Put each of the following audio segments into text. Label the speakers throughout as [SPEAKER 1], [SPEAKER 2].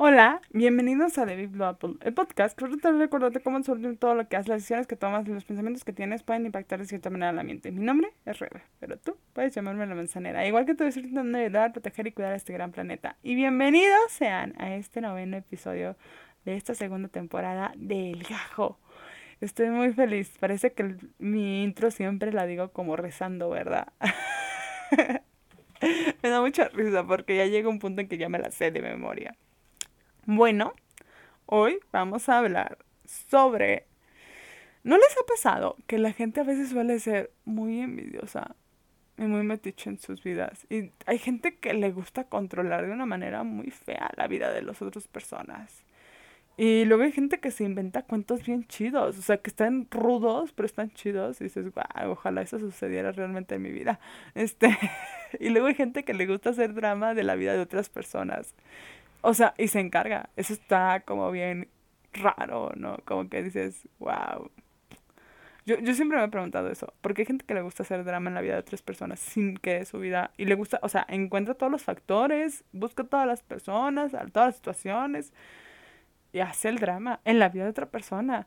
[SPEAKER 1] Hola, bienvenidos a The Big Blue Apple, el podcast que trata de recordarte cómo sobre todo lo que haces, las decisiones que tomas los pensamientos que tienes pueden impactar de cierta manera la mente. Mi nombre es Rebe, pero tú puedes llamarme la manzanera, igual que tú estoy intentando ayudar, proteger y cuidar a este gran planeta. Y bienvenidos sean a este noveno episodio de esta segunda temporada del Gajo. Estoy muy feliz, parece que mi intro siempre la digo como rezando, ¿verdad? me da mucha risa porque ya llega un punto en que ya me la sé de memoria. Bueno, hoy vamos a hablar sobre... ¿No les ha pasado que la gente a veces suele ser muy envidiosa y muy metiche en sus vidas? Y hay gente que le gusta controlar de una manera muy fea la vida de las otras personas. Y luego hay gente que se inventa cuentos bien chidos, o sea, que están rudos, pero están chidos. Y dices, wow, ojalá eso sucediera realmente en mi vida. Este, y luego hay gente que le gusta hacer drama de la vida de otras personas. O sea, y se encarga. Eso está como bien raro, ¿no? Como que dices, wow. Yo, yo siempre me he preguntado eso. porque hay gente que le gusta hacer drama en la vida de otras personas sin que su vida... Y le gusta, o sea, encuentra todos los factores, busca todas las personas, todas las situaciones y hace el drama en la vida de otra persona.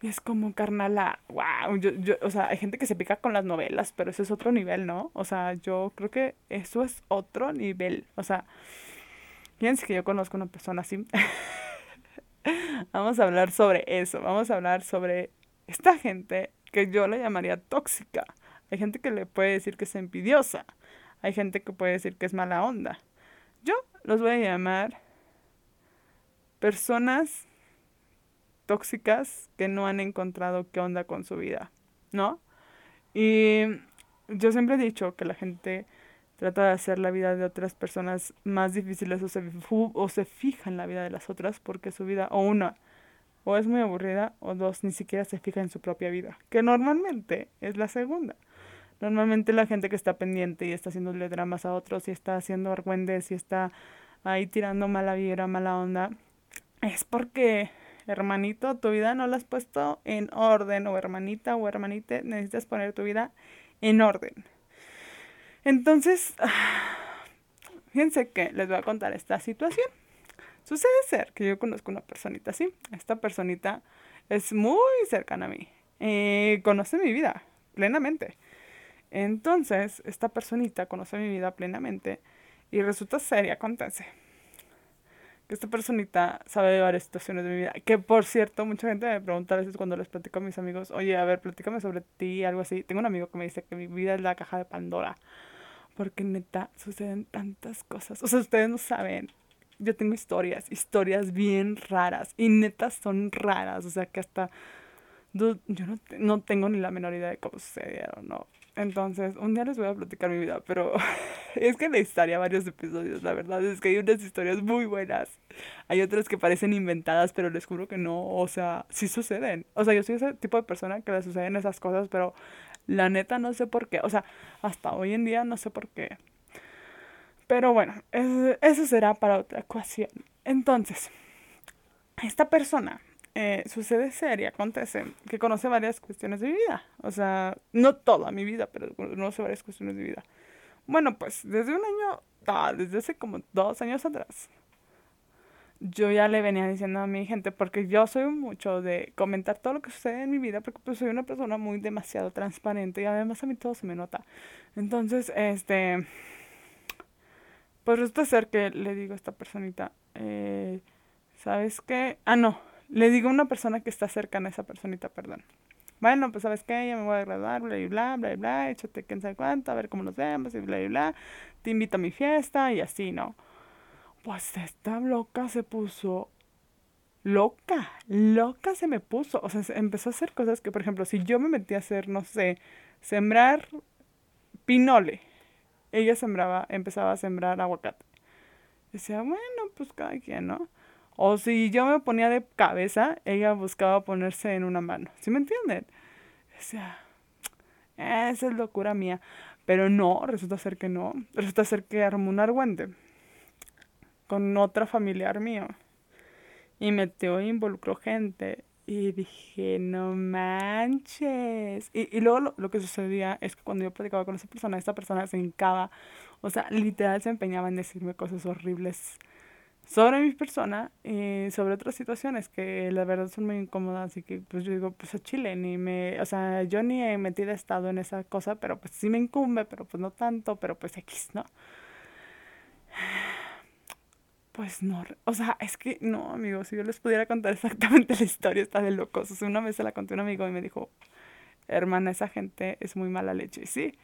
[SPEAKER 1] Y es como, carnala, wow. Yo, yo, o sea, hay gente que se pica con las novelas, pero eso es otro nivel, ¿no? O sea, yo creo que eso es otro nivel. O sea, Fíjense que yo conozco una persona así. vamos a hablar sobre eso. Vamos a hablar sobre esta gente que yo le llamaría tóxica. Hay gente que le puede decir que es envidiosa. Hay gente que puede decir que es mala onda. Yo los voy a llamar personas tóxicas que no han encontrado qué onda con su vida, ¿no? Y yo siempre he dicho que la gente trata de hacer la vida de otras personas más difíciles o se, o se fija en la vida de las otras porque su vida, o una, o es muy aburrida, o dos, ni siquiera se fija en su propia vida, que normalmente es la segunda. Normalmente la gente que está pendiente y está haciéndole dramas a otros y está haciendo argüendes y está ahí tirando mala vibra, mala onda, es porque, hermanito, tu vida no la has puesto en orden, o hermanita o hermanite, necesitas poner tu vida en orden. Entonces, fíjense que les voy a contar esta situación. Sucede ser que yo conozco una personita así. Esta personita es muy cercana a mí. Eh, conoce mi vida plenamente. Entonces, esta personita conoce mi vida plenamente y resulta seria, acontece. Que esta personita sabe de varias situaciones de mi vida. Que por cierto, mucha gente me pregunta a veces cuando les platico a mis amigos, oye, a ver, platícame sobre ti, algo así. Tengo un amigo que me dice que mi vida es la caja de Pandora. Porque neta, suceden tantas cosas. O sea, ustedes no saben. Yo tengo historias, historias bien raras. Y neta son raras. O sea, que hasta yo no, no tengo ni la menor idea de cómo sucedieron, ¿no? Entonces, un día les voy a platicar mi vida, pero es que necesitaría varios episodios, la verdad es que hay unas historias muy buenas. Hay otras que parecen inventadas, pero les juro que no, o sea, sí suceden. O sea, yo soy ese tipo de persona que le suceden esas cosas, pero la neta no sé por qué. O sea, hasta hoy en día no sé por qué. Pero bueno, eso será para otra ecuación. Entonces, esta persona eh, sucede ser y acontece que conoce varias cuestiones de vida. O sea, no toda mi vida, pero conoce varias cuestiones de vida. Bueno, pues desde un año, ah, desde hace como dos años atrás, yo ya le venía diciendo a mi gente, porque yo soy mucho de comentar todo lo que sucede en mi vida, porque pues soy una persona muy demasiado transparente y además a mí todo se me nota. Entonces, este, pues resulta ser que le digo a esta personita, eh, ¿sabes qué? Ah, no, le digo a una persona que está cercana a esa personita, perdón. Bueno, pues sabes qué, ya me voy a graduar, bla, bla, bla, bla, bla, échate quién sabe cuánto, a ver cómo nos vemos y bla, bla, bla. Te invito a mi fiesta y así, ¿no? Pues esta loca se puso loca, loca se me puso. O sea, empezó a hacer cosas que, por ejemplo, si yo me metí a hacer, no sé, sembrar pinole, ella sembraba, empezaba a sembrar aguacate. Decía, bueno, pues cada quien, ¿no? O si yo me ponía de cabeza, ella buscaba ponerse en una mano. ¿Sí me entienden? Decía, esa es locura mía. Pero no, resulta ser que no. Resulta ser que armó un argüente con otra familiar mío. Y metió e involucró gente. Y dije, no manches. Y, y luego lo, que sucedía es que cuando yo platicaba con esa persona, esta persona se hincaba. O sea, literal se empeñaba en decirme cosas horribles sobre mi persona y sobre otras situaciones que la verdad son muy incómodas y que pues yo digo, pues a Chile ni me, o sea, yo ni he metido estado en esa cosa, pero pues sí me incumbe, pero pues no tanto, pero pues X, ¿no? Pues no, o sea, es que no, amigos, si yo les pudiera contar exactamente la historia, está de locos. O sea, una vez se la conté a un amigo y me dijo, hermana, esa gente es muy mala leche. Y sí,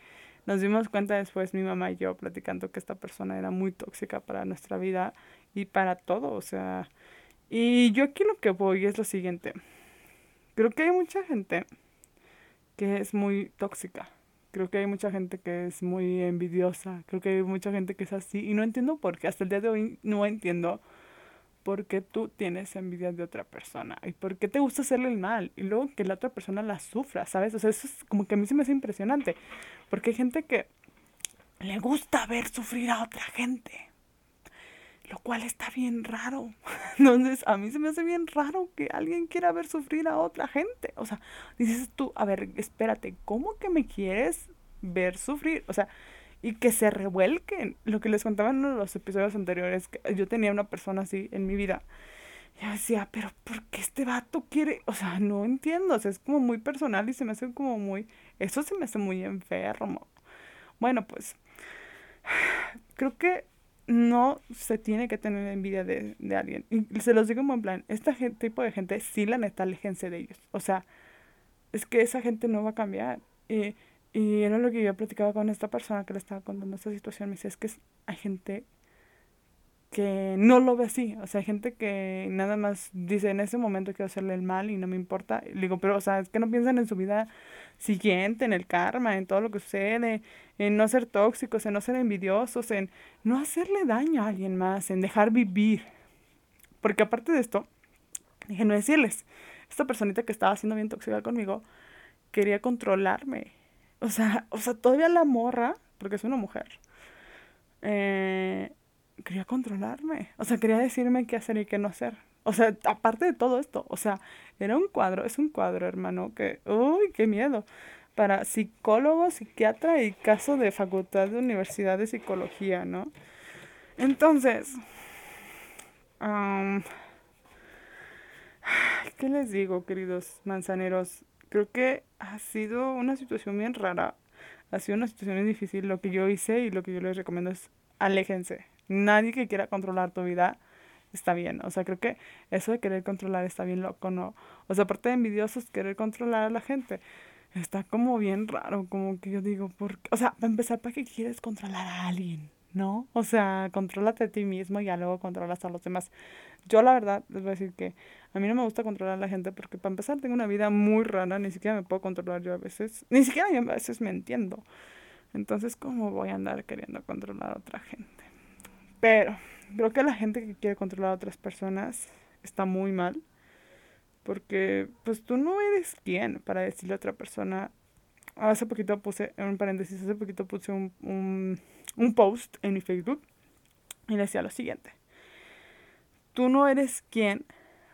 [SPEAKER 1] nos dimos cuenta después, mi mamá y yo, platicando que esta persona era muy tóxica para nuestra vida y para todo, o sea. Y yo aquí lo que voy es lo siguiente. Creo que hay mucha gente que es muy tóxica Creo que hay mucha gente que es muy envidiosa, creo que hay mucha gente que es así y no entiendo por qué, hasta el día de hoy no entiendo por qué tú tienes envidia de otra persona y por qué te gusta hacerle el mal y luego que la otra persona la sufra, ¿sabes? O sea, eso es como que a mí se me hace impresionante, porque hay gente que le gusta ver sufrir a otra gente, lo cual está bien raro. Entonces, a mí se me hace bien raro que alguien quiera ver sufrir a otra gente. O sea, dices tú, a ver, espérate, ¿cómo que me quieres ver sufrir? O sea, y que se revuelquen. Lo que les contaba en los episodios anteriores, que yo tenía una persona así en mi vida. Yo decía, pero ¿por qué este vato quiere? O sea, no entiendo. O sea, es como muy personal y se me hace como muy... Eso se me hace muy enfermo. Bueno, pues... Creo que no se tiene que tener envidia de, de alguien. Y se los digo en buen plan, este tipo de gente, sí, la neta, de ellos. O sea, es que esa gente no va a cambiar. Y, y era lo que yo platicaba con esta persona que le estaba contando esta situación. Me dice, es que hay gente que no lo ve así. O sea, gente que nada más dice, en ese momento quiero hacerle el mal y no me importa. le digo, pero, o sea, es que no piensan en su vida siguiente, en el karma, en todo lo que sucede, en no ser tóxicos, en no ser envidiosos, en no hacerle daño a alguien más, en dejar vivir. Porque aparte de esto, dije, no decirles, esta personita que estaba siendo bien tóxica conmigo, quería controlarme. O sea, o sea, todavía la morra, porque es una mujer, eh, quería controlarme. O sea, quería decirme qué hacer y qué no hacer. O sea, aparte de todo esto, o sea, era un cuadro, es un cuadro, hermano, que, uy, qué miedo. Para psicólogo, psiquiatra y caso de facultad de universidad de psicología, ¿no? Entonces, ¿qué les digo, queridos manzaneros? Creo que ha sido una situación bien rara, ha sido una situación difícil. Lo que yo hice y lo que yo les recomiendo es aléjense. Nadie que quiera controlar tu vida está bien. O sea, creo que eso de querer controlar está bien loco, ¿no? O sea, aparte de envidiosos, querer controlar a la gente está como bien raro, como que yo digo, ¿por O sea, para empezar, ¿para qué quieres controlar a alguien? ¿No? O sea, contrólate a ti mismo y ya luego controlas a los demás. Yo la verdad les voy a decir que a mí no me gusta controlar a la gente porque para empezar tengo una vida muy rara, ni siquiera me puedo controlar yo a veces, ni siquiera yo a veces me entiendo. Entonces, ¿cómo voy a andar queriendo controlar a otra gente? Pero creo que la gente que quiere controlar a otras personas está muy mal. Porque pues tú no eres quien para decirle a otra persona. Hace poquito puse, un paréntesis, hace poquito puse un, un, un post en mi Facebook y decía lo siguiente. Tú no eres quien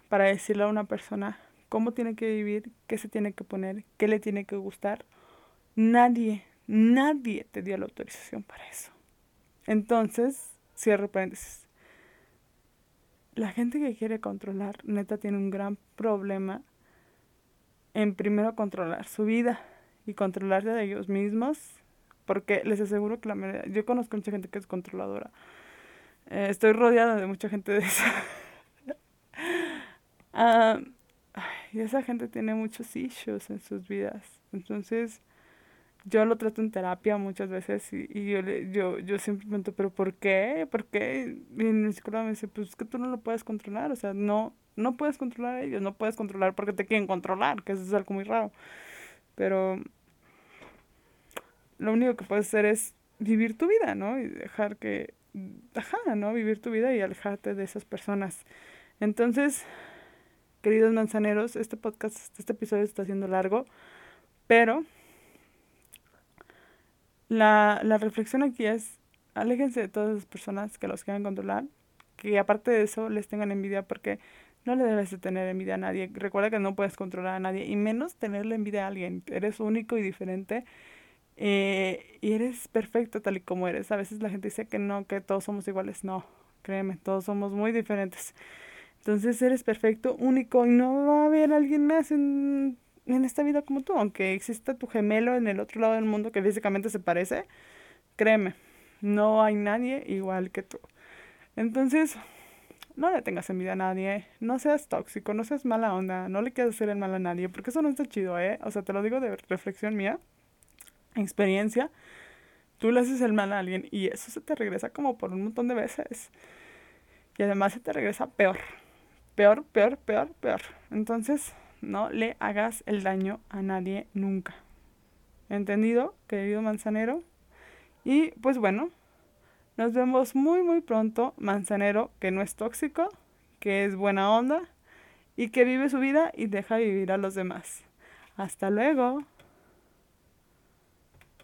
[SPEAKER 1] para decirle a una persona cómo tiene que vivir, qué se tiene que poner, qué le tiene que gustar. Nadie, nadie te dio la autorización para eso. Entonces, cierro paréntesis la gente que quiere controlar, neta, tiene un gran problema en primero controlar su vida y controlarse de ellos mismos, porque les aseguro que la mayoría, yo conozco mucha gente que es controladora. Eh, estoy rodeada de mucha gente de esa. Ah, y esa gente tiene muchos issues en sus vidas. Entonces, yo lo trato en terapia muchas veces y, y yo, le, yo, yo siempre pregunto, ¿pero por qué? ¿Por qué? Y mi psicóloga me dice, pues es que tú no lo puedes controlar, o sea, no, no puedes controlar a ellos, no puedes controlar porque te quieren controlar, que eso es algo muy raro. Pero lo único que puedes hacer es vivir tu vida, ¿no? Y dejar que, ajá, ¿no? Vivir tu vida y alejarte de esas personas. Entonces, queridos manzaneros, este podcast, este episodio está siendo largo, pero la, la reflexión aquí es, aléjense de todas las personas que los quieran controlar, que aparte de eso les tengan envidia porque no le debes de tener envidia a nadie. Recuerda que no puedes controlar a nadie y menos tenerle envidia a alguien. Eres único y diferente eh, y eres perfecto tal y como eres. A veces la gente dice que no, que todos somos iguales. No, Créeme, todos somos muy diferentes. Entonces eres perfecto, único y no va a haber alguien más en, en esta vida como tú. Aunque exista tu gemelo en el otro lado del mundo que físicamente se parece, créeme, no hay nadie igual que tú. Entonces, no le tengas envidia a nadie, no seas tóxico, no seas mala onda, no le quieras hacer el mal a nadie, porque eso no está chido, ¿eh? O sea, te lo digo de reflexión mía, experiencia. Tú le haces el mal a alguien y eso se te regresa como por un montón de veces. Y además se te regresa peor peor, peor, peor, peor. Entonces, no le hagas el daño a nadie nunca. ¿Entendido, querido manzanero? Y pues bueno, nos vemos muy, muy pronto, manzanero, que no es tóxico, que es buena onda y que vive su vida y deja vivir a los demás. Hasta luego.